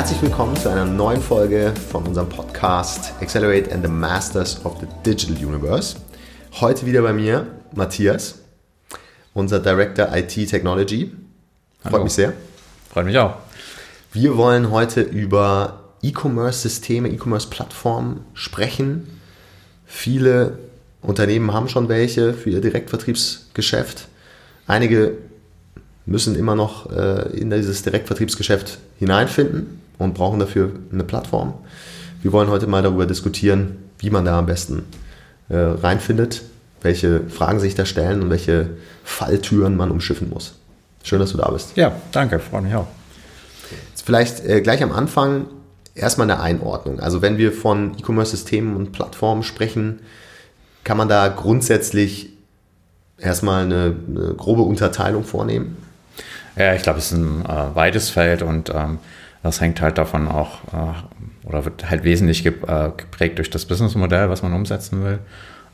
Herzlich willkommen zu einer neuen Folge von unserem Podcast Accelerate and the Masters of the Digital Universe. Heute wieder bei mir Matthias, unser Director IT Technology. Freut Hallo. mich sehr. Freut mich auch. Wir wollen heute über E-Commerce-Systeme, E-Commerce-Plattformen sprechen. Viele Unternehmen haben schon welche für ihr Direktvertriebsgeschäft. Einige müssen immer noch äh, in dieses Direktvertriebsgeschäft hineinfinden und brauchen dafür eine Plattform. Wir wollen heute mal darüber diskutieren, wie man da am besten äh, reinfindet, welche Fragen sich da stellen und welche Falltüren man umschiffen muss. Schön, dass du da bist. Ja, danke, freut mich auch. Jetzt vielleicht äh, gleich am Anfang erstmal eine Einordnung. Also wenn wir von E-Commerce-Systemen und Plattformen sprechen, kann man da grundsätzlich erstmal eine, eine grobe Unterteilung vornehmen. Ja, ich glaube, es ist ein äh, weites Feld und ähm, das hängt halt davon auch äh, oder wird halt wesentlich äh, geprägt durch das Businessmodell, was man umsetzen will.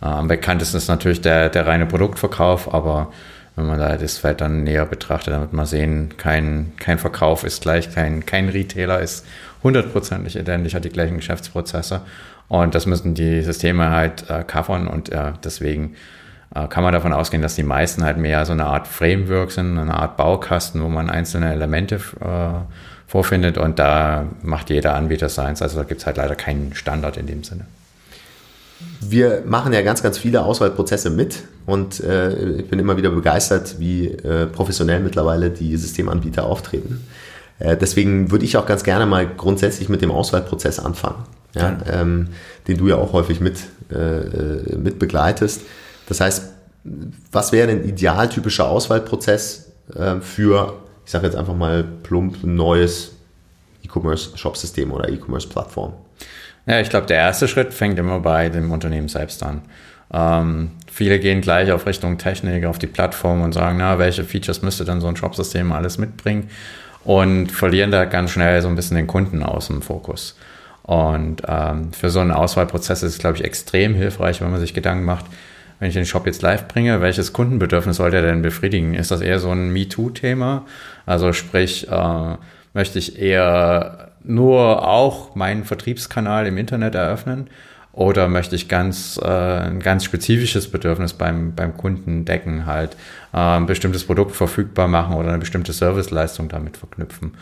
Am bekanntesten ist natürlich der, der reine Produktverkauf, aber wenn man da das Feld dann näher betrachtet, dann wird man sehen, kein, kein Verkauf ist gleich, kein, kein Retailer ist hundertprozentig identisch, hat die gleichen Geschäftsprozesse. Und das müssen die Systeme halt äh, covern und äh, deswegen äh, kann man davon ausgehen, dass die meisten halt mehr so eine Art Framework sind, eine Art Baukasten, wo man einzelne Elemente äh, vorfindet und da macht jeder Anbieter seins. Also da gibt es halt leider keinen Standard in dem Sinne. Wir machen ja ganz, ganz viele Auswahlprozesse mit und äh, ich bin immer wieder begeistert, wie äh, professionell mittlerweile die Systemanbieter auftreten. Äh, deswegen würde ich auch ganz gerne mal grundsätzlich mit dem Auswahlprozess anfangen, ja, ähm, den du ja auch häufig mit, äh, mit begleitest. Das heißt, was wäre ein idealtypischer Auswahlprozess äh, für, ich sage jetzt einfach mal plump, ein neues E-Commerce-Shop-System oder E-Commerce-Plattform? Ja, ich glaube, der erste Schritt fängt immer bei dem Unternehmen selbst an. Ähm, viele gehen gleich auf Richtung Technik, auf die Plattform und sagen, na, welche Features müsste dann so ein Shop-System alles mitbringen? Und verlieren da ganz schnell so ein bisschen den Kunden aus dem Fokus. Und ähm, für so einen Auswahlprozess ist es, glaube ich, extrem hilfreich, wenn man sich Gedanken macht, wenn ich den Shop jetzt live bringe, welches Kundenbedürfnis soll der denn befriedigen? Ist das eher so ein MeToo-Thema? Also sprich, äh, möchte ich eher nur auch meinen Vertriebskanal im Internet eröffnen oder möchte ich ganz äh, ein ganz spezifisches Bedürfnis beim, beim Kunden decken, halt äh, ein bestimmtes Produkt verfügbar machen oder eine bestimmte Serviceleistung damit verknüpfen.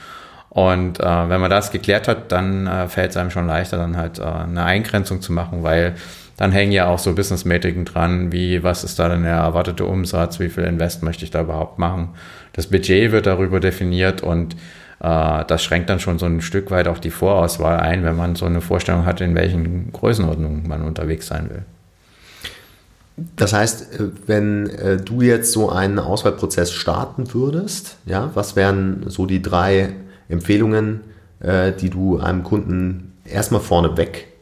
Und äh, wenn man das geklärt hat, dann äh, fällt es einem schon leichter, dann halt äh, eine Eingrenzung zu machen, weil dann hängen ja auch so Business-Metriken dran, wie was ist da denn der erwartete Umsatz, wie viel Invest möchte ich da überhaupt machen. Das Budget wird darüber definiert und äh, das schränkt dann schon so ein Stück weit auch die Vorauswahl ein, wenn man so eine Vorstellung hat, in welchen Größenordnungen man unterwegs sein will. Das heißt, äh, wenn äh, du jetzt so einen Auswahlprozess starten würdest, ja, was wären so die drei Empfehlungen, äh, die du einem Kunden erstmal vorneweg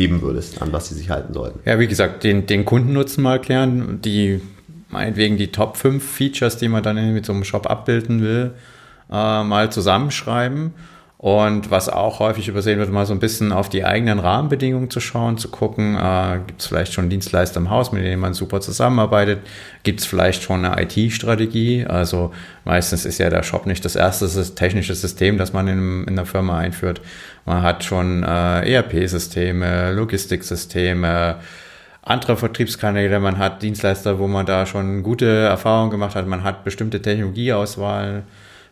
geben würdest, an was sie sich halten sollten? Ja, wie gesagt, den, den Kundennutzen mal klären, die meinetwegen die Top 5 Features, die man dann mit so einem Shop abbilden will, äh, mal zusammenschreiben. Und was auch häufig übersehen wird, mal so ein bisschen auf die eigenen Rahmenbedingungen zu schauen, zu gucken, äh, gibt es vielleicht schon Dienstleister im Haus, mit denen man super zusammenarbeitet, gibt es vielleicht schon eine IT-Strategie, also meistens ist ja der Shop nicht das erste technische System, das man in, in der Firma einführt. Man hat schon äh, ERP-Systeme, Logistiksysteme, andere Vertriebskanäle, man hat Dienstleister, wo man da schon gute Erfahrungen gemacht hat, man hat bestimmte Technologieauswahl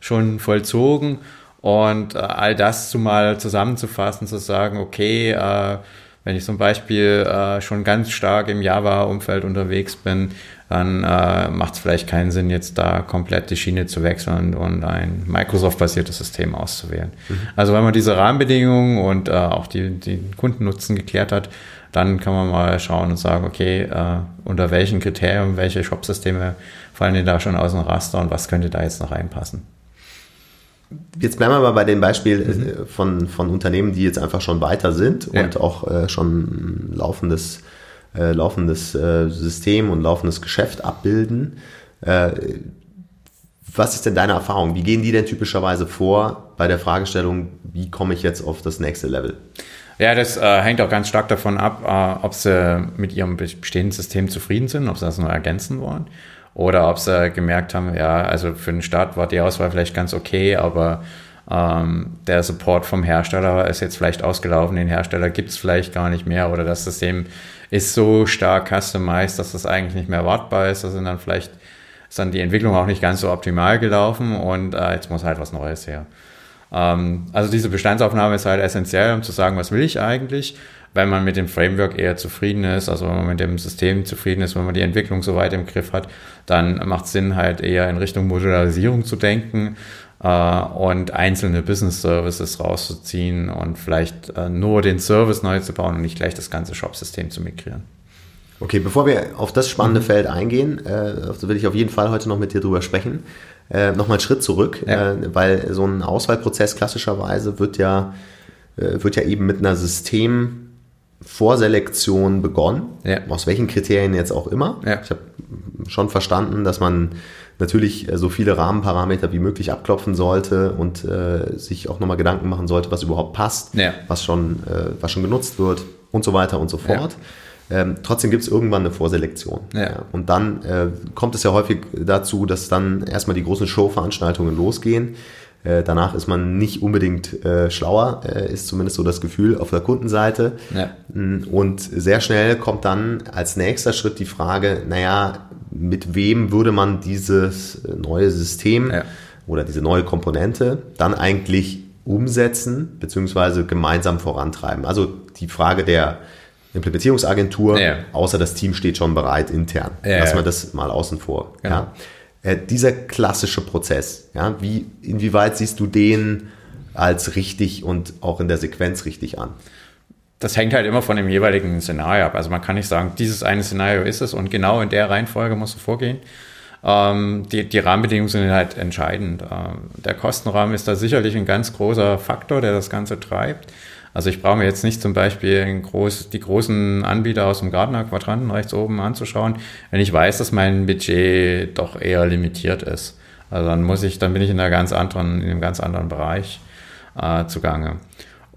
schon vollzogen und äh, all das zumal zusammenzufassen, zu sagen, okay, äh, wenn ich zum Beispiel äh, schon ganz stark im Java-Umfeld unterwegs bin, dann äh, macht es vielleicht keinen Sinn, jetzt da komplett die Schiene zu wechseln und ein Microsoft-basiertes System auszuwählen. Mhm. Also wenn man diese Rahmenbedingungen und äh, auch die, den Kundennutzen geklärt hat, dann kann man mal schauen und sagen, okay, äh, unter welchen Kriterien, welche Shop-Systeme fallen denn da schon aus dem Raster und was könnte da jetzt noch reinpassen? Jetzt bleiben wir mal bei dem Beispiel mhm. von, von Unternehmen, die jetzt einfach schon weiter sind ja. und auch äh, schon laufendes, äh, laufendes äh, System und laufendes Geschäft abbilden. Äh, was ist denn deine Erfahrung? Wie gehen die denn typischerweise vor bei der Fragestellung, wie komme ich jetzt auf das nächste Level? Ja, das äh, hängt auch ganz stark davon ab, äh, ob sie mit ihrem bestehenden System zufrieden sind, ob sie das nur ergänzen wollen oder ob sie gemerkt haben, ja, also für den Start war die Auswahl vielleicht ganz okay, aber ähm, der Support vom Hersteller ist jetzt vielleicht ausgelaufen, den Hersteller gibt es vielleicht gar nicht mehr oder das System ist so stark customized, dass das eigentlich nicht mehr wartbar ist. Da sind dann vielleicht ist dann die Entwicklung auch nicht ganz so optimal gelaufen und äh, jetzt muss halt was Neues her. Ähm, also diese Bestandsaufnahme ist halt essentiell, um zu sagen, was will ich eigentlich, wenn man mit dem Framework eher zufrieden ist, also wenn man mit dem System zufrieden ist, wenn man die Entwicklung so weit im Griff hat, dann macht es Sinn, halt eher in Richtung Modularisierung zu denken äh, und einzelne Business Services rauszuziehen und vielleicht äh, nur den Service neu zu bauen und nicht gleich das ganze Shop-System zu migrieren. Okay, bevor wir auf das spannende mhm. Feld eingehen, äh, will ich auf jeden Fall heute noch mit dir drüber sprechen. Äh, Nochmal einen Schritt zurück, ja. äh, weil so ein Auswahlprozess klassischerweise wird ja, äh, wird ja eben mit einer Systemvorselektion begonnen, ja. aus welchen Kriterien jetzt auch immer. Ja. Ich habe schon verstanden, dass man natürlich äh, so viele Rahmenparameter wie möglich abklopfen sollte und äh, sich auch nochmal Gedanken machen sollte, was überhaupt passt, ja. was, schon, äh, was schon genutzt wird und so weiter und so fort. Ähm, trotzdem gibt es irgendwann eine Vorselektion. Und dann äh, kommt es ja häufig dazu, dass dann erstmal die großen Showveranstaltungen losgehen. Äh, danach ist man nicht unbedingt äh, schlauer, äh, ist zumindest so das Gefühl auf der Kundenseite. Ja. Und sehr schnell kommt dann als nächster Schritt die Frage, naja, mit wem würde man dieses neue System ja. oder diese neue Komponente dann eigentlich umsetzen bzw. gemeinsam vorantreiben. Also die Frage der Implementierungsagentur, ja. außer das Team steht schon bereit intern. Ja, Lassen wir das mal außen vor. Genau. Ja. Äh, dieser klassische Prozess, ja, wie, inwieweit siehst du den als richtig und auch in der Sequenz richtig an? Das hängt halt immer von dem jeweiligen Szenario ab. Also man kann nicht sagen, dieses eine Szenario ist es und genau in der Reihenfolge musst du vorgehen. Ähm, die, die Rahmenbedingungen sind halt entscheidend. Ähm, der Kostenrahmen ist da sicherlich ein ganz großer Faktor, der das Ganze treibt. Also ich brauche mir jetzt nicht zum Beispiel groß, die großen Anbieter aus dem Gartner Quadranten rechts oben anzuschauen, wenn ich weiß, dass mein Budget doch eher limitiert ist. Also dann muss ich, dann bin ich in einer ganz anderen, in einem ganz anderen Bereich äh, zugange.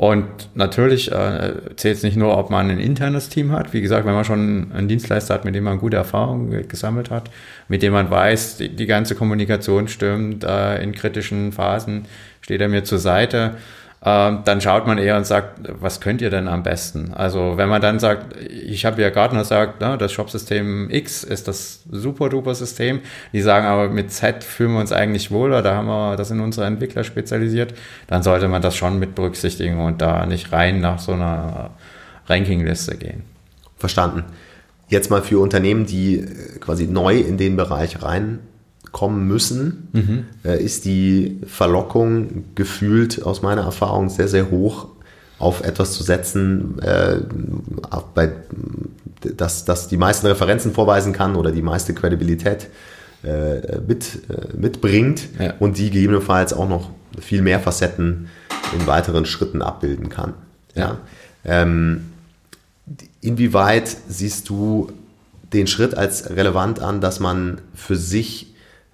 Und natürlich äh, zählt es nicht nur, ob man ein internes Team hat. Wie gesagt, wenn man schon einen Dienstleister hat, mit dem man gute Erfahrungen gesammelt hat, mit dem man weiß, die, die ganze Kommunikation stimmt, äh, in kritischen Phasen steht er mir zur Seite dann schaut man eher und sagt, was könnt ihr denn am besten? Also wenn man dann sagt, ich habe ja Gartner sagt, ne, das Shopsystem X ist das super duper System. Die sagen aber mit Z fühlen wir uns eigentlich wohler, da haben wir, das sind unsere Entwickler spezialisiert, dann sollte man das schon mit berücksichtigen und da nicht rein nach so einer Rankingliste gehen. Verstanden. Jetzt mal für Unternehmen, die quasi neu in den Bereich rein kommen müssen, mhm. ist die Verlockung gefühlt aus meiner Erfahrung sehr, sehr hoch, auf etwas zu setzen, äh, bei, das, das die meisten Referenzen vorweisen kann oder die meiste Kredibilität äh, mit, äh, mitbringt ja. und die gegebenenfalls auch noch viel mehr Facetten in weiteren Schritten abbilden kann. Ja. ja. Ähm, inwieweit siehst du den Schritt als relevant an, dass man für sich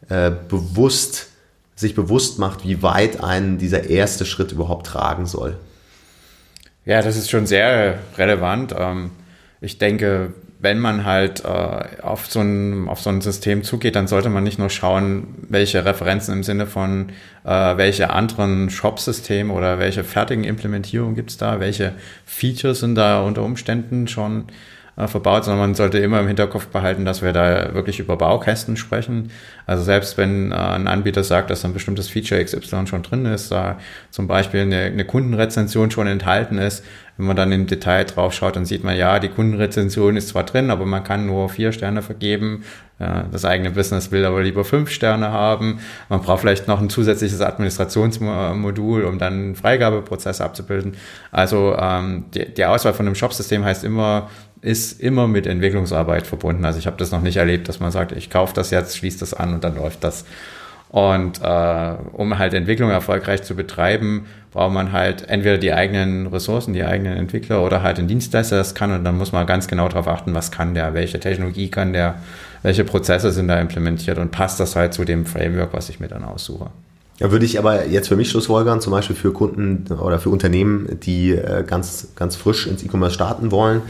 äh, bewusst, sich bewusst macht, wie weit einen dieser erste Schritt überhaupt tragen soll. Ja, das ist schon sehr relevant. Ähm, ich denke, wenn man halt äh, auf, so ein, auf so ein System zugeht, dann sollte man nicht nur schauen, welche Referenzen im Sinne von, äh, welche anderen Shop-Systeme oder welche fertigen Implementierungen gibt es da, welche Features sind da unter Umständen schon äh, verbaut, sondern man sollte immer im Hinterkopf behalten, dass wir da wirklich über Baukästen sprechen. Also selbst wenn äh, ein Anbieter sagt, dass ein bestimmtes Feature XY schon drin ist, da zum Beispiel eine, eine Kundenrezension schon enthalten ist, wenn man dann im Detail drauf schaut, dann sieht man, ja, die Kundenrezension ist zwar drin, aber man kann nur vier Sterne vergeben. Das eigene Business will aber lieber fünf Sterne haben. Man braucht vielleicht noch ein zusätzliches Administrationsmodul, um dann einen Freigabeprozess abzubilden. Also ähm, die, die Auswahl von einem Shop-System heißt immer, ist immer mit Entwicklungsarbeit verbunden. Also ich habe das noch nicht erlebt, dass man sagt, ich kaufe das jetzt, schließe das an und dann läuft das. Und äh, um halt Entwicklung erfolgreich zu betreiben, braucht man halt entweder die eigenen Ressourcen, die eigenen Entwickler oder halt einen Dienstleister, das kann. Und dann muss man ganz genau darauf achten, was kann der, welche Technologie kann der, welche Prozesse sind da implementiert und passt das halt zu dem Framework, was ich mir dann aussuche. Ja, würde ich aber jetzt für mich schlussfolgern, zum Beispiel für Kunden oder für Unternehmen, die äh, ganz, ganz frisch ins E-Commerce starten wollen,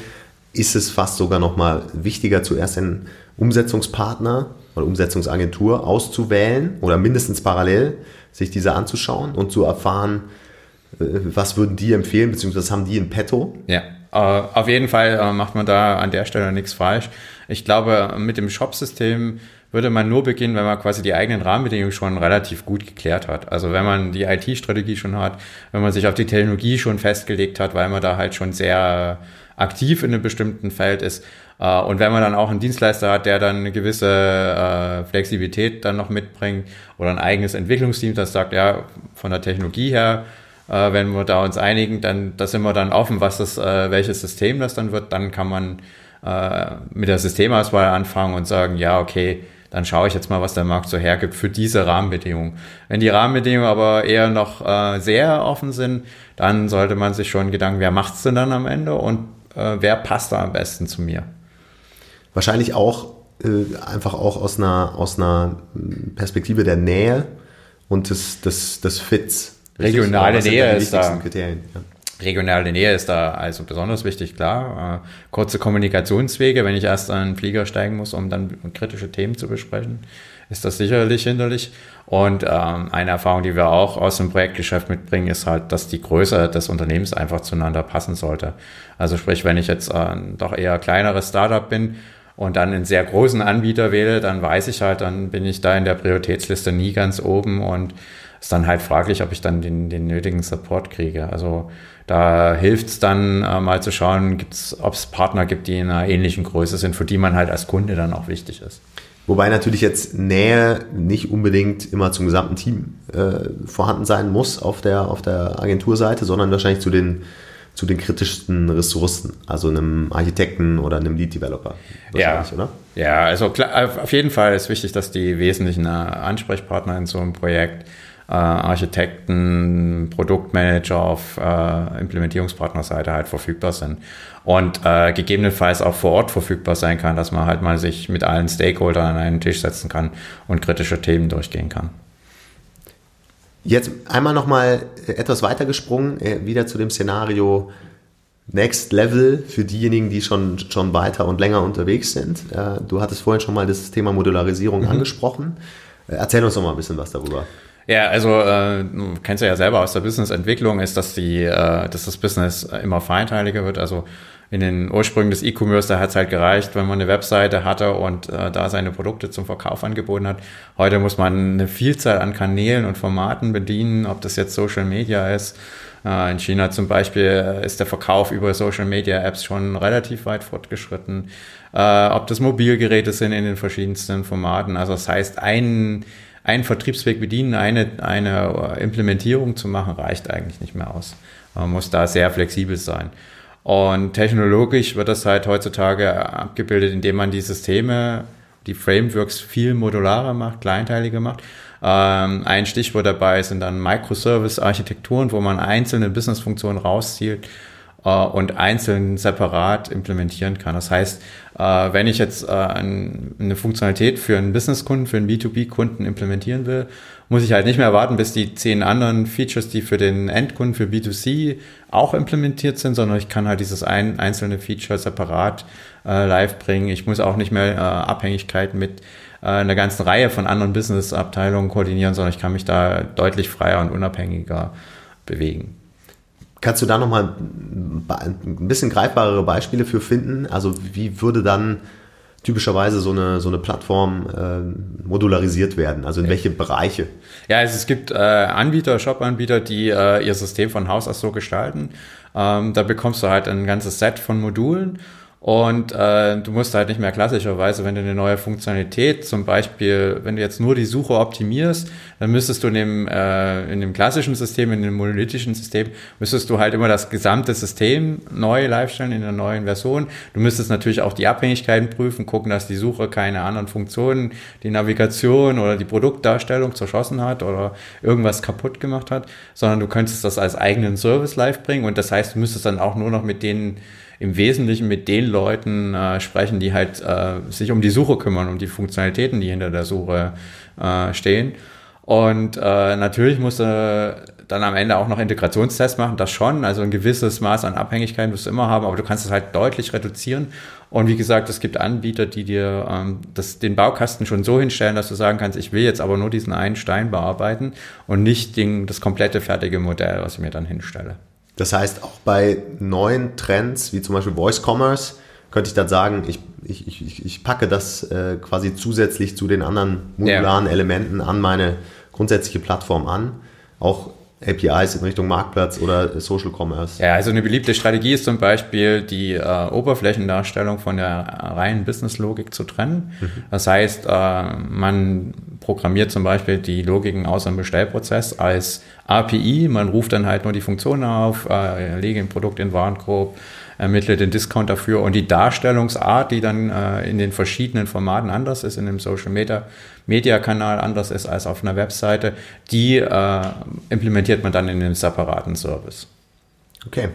ist es fast sogar noch mal wichtiger, zuerst einen Umsetzungspartner oder Umsetzungsagentur auszuwählen oder mindestens parallel sich diese anzuschauen und zu erfahren, äh, was würden die empfehlen, beziehungsweise haben die in petto? Ja, äh, auf jeden Fall äh, macht man da an der Stelle nichts falsch. Ich glaube, mit dem Shop-System würde man nur beginnen, wenn man quasi die eigenen Rahmenbedingungen schon relativ gut geklärt hat. Also wenn man die IT-Strategie schon hat, wenn man sich auf die Technologie schon festgelegt hat, weil man da halt schon sehr aktiv in einem bestimmten Feld ist. Äh, und wenn man dann auch einen Dienstleister hat, der dann eine gewisse äh, Flexibilität dann noch mitbringt oder ein eigenes Entwicklungsteam, das sagt, ja, von der Technologie her, äh, wenn wir da uns einigen, dann da sind wir dann offen, was das, welches System das dann wird, dann kann man mit der Systemauswahl anfangen und sagen, ja, okay, dann schaue ich jetzt mal, was der Markt so hergibt für diese Rahmenbedingungen. Wenn die Rahmenbedingungen aber eher noch äh, sehr offen sind, dann sollte man sich schon Gedanken, wer macht es denn dann am Ende und äh, wer passt da am besten zu mir? Wahrscheinlich auch äh, einfach auch aus einer, aus einer Perspektive der Nähe und des, des, des Fits. Regionale Nähe ist da. Kriterien, ja. Regionale Nähe ist da also besonders wichtig, klar. Äh, kurze Kommunikationswege, wenn ich erst an einen Flieger steigen muss, um dann kritische Themen zu besprechen, ist das sicherlich hinderlich. Und ähm, eine Erfahrung, die wir auch aus dem Projektgeschäft mitbringen, ist halt, dass die Größe des Unternehmens einfach zueinander passen sollte. Also sprich, wenn ich jetzt äh, doch eher kleineres Startup bin und dann einen sehr großen Anbieter wähle, dann weiß ich halt, dann bin ich da in der Prioritätsliste nie ganz oben und ist dann halt fraglich, ob ich dann den, den nötigen Support kriege. Also da hilft es dann äh, mal zu schauen, ob es Partner gibt, die in einer ähnlichen Größe sind, für die man halt als Kunde dann auch wichtig ist. Wobei natürlich jetzt Nähe nicht unbedingt immer zum gesamten Team äh, vorhanden sein muss auf der, auf der Agenturseite, sondern wahrscheinlich zu den, zu den kritischsten Ressourcen, also einem Architekten oder einem Lead-Developer. Ja, oder? ja, also klar, auf jeden Fall ist wichtig, dass die wesentlichen äh, Ansprechpartner in so einem Projekt äh, Architekten, Produktmanager auf äh, Implementierungspartnerseite halt verfügbar sind. Und äh, gegebenenfalls auch vor Ort verfügbar sein kann, dass man halt mal sich mit allen Stakeholdern an einen Tisch setzen kann und kritische Themen durchgehen kann. Jetzt einmal nochmal etwas weiter gesprungen, äh, wieder zu dem Szenario Next Level für diejenigen, die schon, schon weiter und länger unterwegs sind. Äh, du hattest vorhin schon mal das Thema Modularisierung mhm. angesprochen. Äh, erzähl uns doch mal ein bisschen was darüber. Ja, also äh, du kennst ja selber aus der Businessentwicklung, ist, dass die, äh, dass das Business immer feinteiliger wird. Also in den Ursprüngen des E-Commerce, da hat es halt gereicht, wenn man eine Webseite hatte und äh, da seine Produkte zum Verkauf angeboten hat. Heute muss man eine Vielzahl an Kanälen und Formaten bedienen, ob das jetzt Social Media ist. Äh, in China zum Beispiel ist der Verkauf über Social Media Apps schon relativ weit fortgeschritten. Äh, ob das Mobilgeräte sind in den verschiedensten Formaten. Also das heißt, ein einen Vertriebsweg bedienen, eine, eine Implementierung zu machen, reicht eigentlich nicht mehr aus. Man muss da sehr flexibel sein. Und technologisch wird das halt heutzutage abgebildet, indem man die Systeme, die Frameworks viel modularer macht, kleinteiliger macht. Ähm, ein Stichwort dabei sind dann Microservice-Architekturen, wo man einzelne Business-Funktionen rauszielt äh, und einzeln separat implementieren kann. Das heißt, äh, wenn ich jetzt äh, eine Funktionalität für einen Businesskunden, für einen B2B-Kunden implementieren will, muss ich halt nicht mehr warten, bis die zehn anderen Features, die für den Endkunden, für B2C auch implementiert sind, sondern ich kann halt dieses ein, einzelne Feature separat äh, live bringen. Ich muss auch nicht mehr äh, Abhängigkeiten mit äh, einer ganzen Reihe von anderen Business-Abteilungen koordinieren, sondern ich kann mich da deutlich freier und unabhängiger bewegen. Kannst du da nochmal ein bisschen greifbarere Beispiele für finden? Also wie würde dann typischerweise so eine, so eine Plattform äh, modularisiert werden? Also in welche Bereiche? Ja, also es gibt äh, Anbieter, Shop-Anbieter, die äh, ihr System von Haus aus so gestalten. Ähm, da bekommst du halt ein ganzes Set von Modulen und äh, du musst halt nicht mehr klassischerweise, wenn du eine neue Funktionalität, zum Beispiel, wenn du jetzt nur die Suche optimierst, dann müsstest du in dem, äh, in dem klassischen System, in dem monolithischen System, müsstest du halt immer das gesamte System neu live stellen in der neuen Version. Du müsstest natürlich auch die Abhängigkeiten prüfen, gucken, dass die Suche keine anderen Funktionen, die Navigation oder die Produktdarstellung zerschossen hat oder irgendwas kaputt gemacht hat, sondern du könntest das als eigenen Service live bringen und das heißt, du müsstest dann auch nur noch mit denen im Wesentlichen mit den Leuten äh, sprechen, die halt äh, sich um die Suche kümmern, um die Funktionalitäten, die hinter der Suche äh, stehen. Und äh, natürlich musst du dann am Ende auch noch Integrationstests machen, das schon. Also ein gewisses Maß an Abhängigkeiten wirst du immer haben, aber du kannst es halt deutlich reduzieren. Und wie gesagt, es gibt Anbieter, die dir ähm, das, den Baukasten schon so hinstellen, dass du sagen kannst, ich will jetzt aber nur diesen einen Stein bearbeiten und nicht den, das komplette fertige Modell, was ich mir dann hinstelle. Das heißt, auch bei neuen Trends, wie zum Beispiel Voice Commerce, könnte ich dann sagen, ich, ich, ich, ich packe das äh, quasi zusätzlich zu den anderen modularen ja. Elementen an meine grundsätzliche Plattform an. Auch APIs in Richtung Marktplatz oder Social Commerce? Ja, also eine beliebte Strategie ist zum Beispiel die äh, Oberflächendarstellung von der reinen Business-Logik zu trennen. Mhm. Das heißt, äh, man programmiert zum Beispiel die Logiken aus dem Bestellprozess als API. Man ruft dann halt nur die Funktionen auf, äh, lege ein Produkt in Warenkorb, ermittle den Discount dafür und die Darstellungsart, die dann äh, in den verschiedenen Formaten anders ist, in dem Social Media, Media Kanal anders ist als auf einer Webseite, die äh, implementiert man dann in den separaten Service. Okay.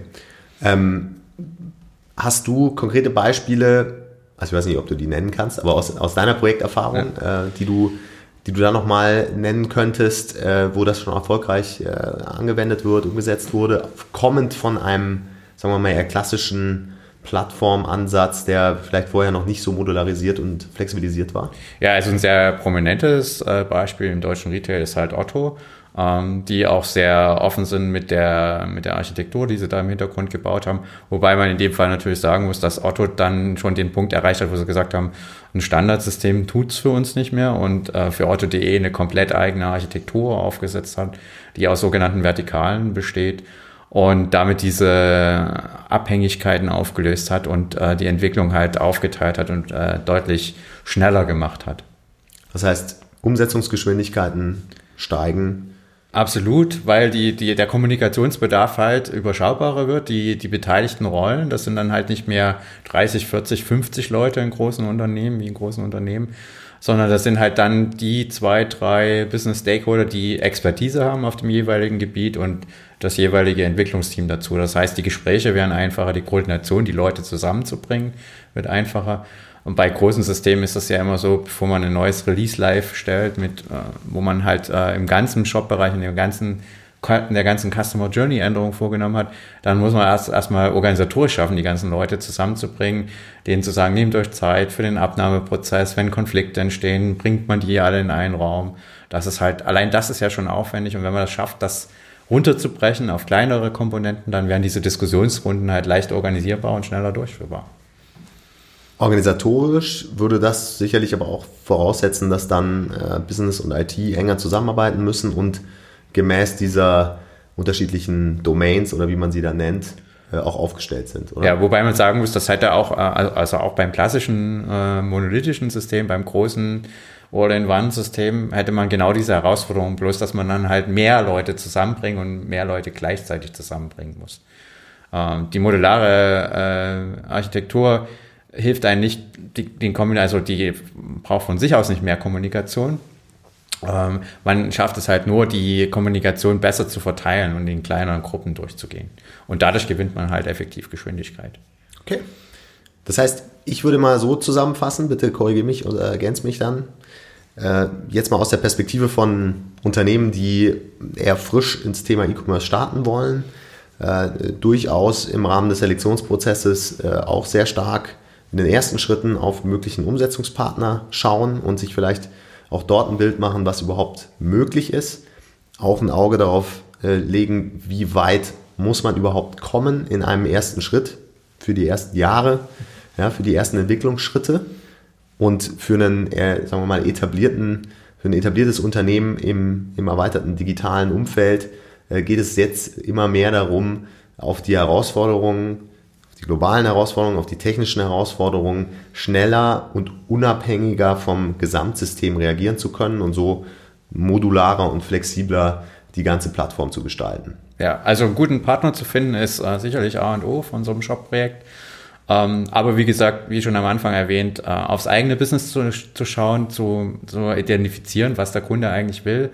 Ähm, hast du konkrete Beispiele, also ich weiß nicht, ob du die nennen kannst, aber aus, aus deiner Projekterfahrung, ja. äh, die du die du da nochmal nennen könntest, äh, wo das schon erfolgreich äh, angewendet wird, umgesetzt wurde, kommend von einem sagen wir mal, eher klassischen Plattformansatz, der vielleicht vorher noch nicht so modularisiert und flexibilisiert war? Ja, also ein sehr prominentes äh, Beispiel im deutschen Retail ist halt Otto, ähm, die auch sehr offen sind mit der, mit der Architektur, die sie da im Hintergrund gebaut haben. Wobei man in dem Fall natürlich sagen muss, dass Otto dann schon den Punkt erreicht hat, wo sie gesagt haben, ein Standardsystem tut es für uns nicht mehr und äh, für Otto.de eine komplett eigene Architektur aufgesetzt hat, die aus sogenannten Vertikalen besteht und damit diese Abhängigkeiten aufgelöst hat und äh, die Entwicklung halt aufgeteilt hat und äh, deutlich schneller gemacht hat. Das heißt, Umsetzungsgeschwindigkeiten steigen. Absolut, weil die, die, der Kommunikationsbedarf halt überschaubarer wird. Die, die beteiligten Rollen, das sind dann halt nicht mehr 30, 40, 50 Leute in großen Unternehmen, wie in großen Unternehmen, sondern das sind halt dann die zwei, drei Business Stakeholder, die Expertise haben auf dem jeweiligen Gebiet und das jeweilige Entwicklungsteam dazu. Das heißt, die Gespräche werden einfacher, die Koordination, die Leute zusammenzubringen, wird einfacher. Und bei großen Systemen ist das ja immer so, bevor man ein neues Release live stellt, mit, äh, wo man halt äh, im ganzen Shop-Bereich, in in der ganzen Customer Journey Änderung vorgenommen hat, dann muss man erst erstmal organisatorisch schaffen, die ganzen Leute zusammenzubringen, denen zu sagen, nehmt euch Zeit für den Abnahmeprozess, wenn Konflikte entstehen, bringt man die alle in einen Raum. Das ist halt, allein das ist ja schon aufwendig und wenn man das schafft, das runterzubrechen auf kleinere Komponenten, dann werden diese Diskussionsrunden halt leicht organisierbar und schneller durchführbar. Organisatorisch würde das sicherlich aber auch voraussetzen, dass dann äh, Business und IT enger zusammenarbeiten müssen und gemäß dieser unterschiedlichen Domains oder wie man sie da nennt, äh, auch aufgestellt sind. Oder? Ja, wobei man sagen muss, das hätte auch, äh, also auch beim klassischen äh, monolithischen System, beim großen All-in-One-System hätte man genau diese Herausforderung, bloß dass man dann halt mehr Leute zusammenbringen und mehr Leute gleichzeitig zusammenbringen muss. Ähm, die modulare äh, Architektur hilft einem nicht, die, den also die braucht von sich aus nicht mehr Kommunikation, ähm, man schafft es halt nur, die Kommunikation besser zu verteilen und in kleineren Gruppen durchzugehen. Und dadurch gewinnt man halt effektiv Geschwindigkeit. Okay. Das heißt, ich würde mal so zusammenfassen, bitte korrigiere mich oder ergänze mich dann. Äh, jetzt mal aus der Perspektive von Unternehmen, die eher frisch ins Thema E-Commerce starten wollen, äh, durchaus im Rahmen des Selektionsprozesses äh, auch sehr stark in den ersten Schritten auf möglichen Umsetzungspartner schauen und sich vielleicht auch dort ein Bild machen, was überhaupt möglich ist. Auch ein Auge darauf äh, legen, wie weit muss man überhaupt kommen in einem ersten Schritt für die ersten Jahre, ja, für die ersten Entwicklungsschritte und für einen, äh, sagen wir mal, etablierten, für ein etabliertes Unternehmen im, im erweiterten digitalen Umfeld äh, geht es jetzt immer mehr darum, auf die Herausforderungen die globalen Herausforderungen, auf die technischen Herausforderungen schneller und unabhängiger vom Gesamtsystem reagieren zu können und so modularer und flexibler die ganze Plattform zu gestalten. Ja, also einen guten Partner zu finden ist äh, sicherlich A und O von so einem Shop-Projekt. Ähm, aber wie gesagt, wie schon am Anfang erwähnt, äh, aufs eigene Business zu, zu schauen, zu, zu identifizieren, was der Kunde eigentlich will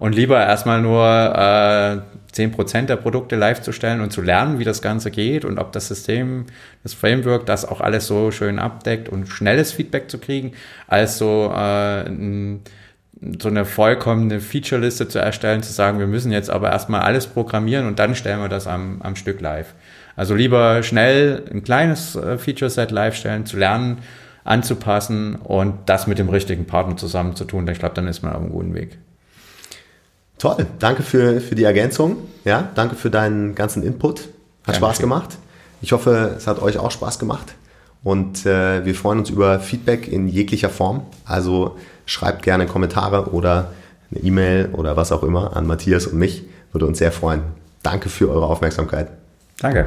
und lieber erstmal nur äh, 10% der Produkte live zu stellen und zu lernen, wie das Ganze geht und ob das System, das Framework das auch alles so schön abdeckt und schnelles Feedback zu kriegen, als so äh, so eine vollkommene Feature-Liste zu erstellen, zu sagen, wir müssen jetzt aber erstmal alles programmieren und dann stellen wir das am, am Stück live. Also lieber schnell ein kleines äh, Feature-Set live stellen, zu lernen, anzupassen und das mit dem richtigen Partner zusammen zu tun. Ich glaube, dann ist man auf einem guten Weg. Toll, danke für, für die Ergänzung. Ja, danke für deinen ganzen Input. Hat Dankeschön. Spaß gemacht. Ich hoffe, es hat euch auch Spaß gemacht. Und äh, wir freuen uns über Feedback in jeglicher Form. Also schreibt gerne Kommentare oder eine E-Mail oder was auch immer an Matthias und mich. Würde uns sehr freuen. Danke für eure Aufmerksamkeit. Danke.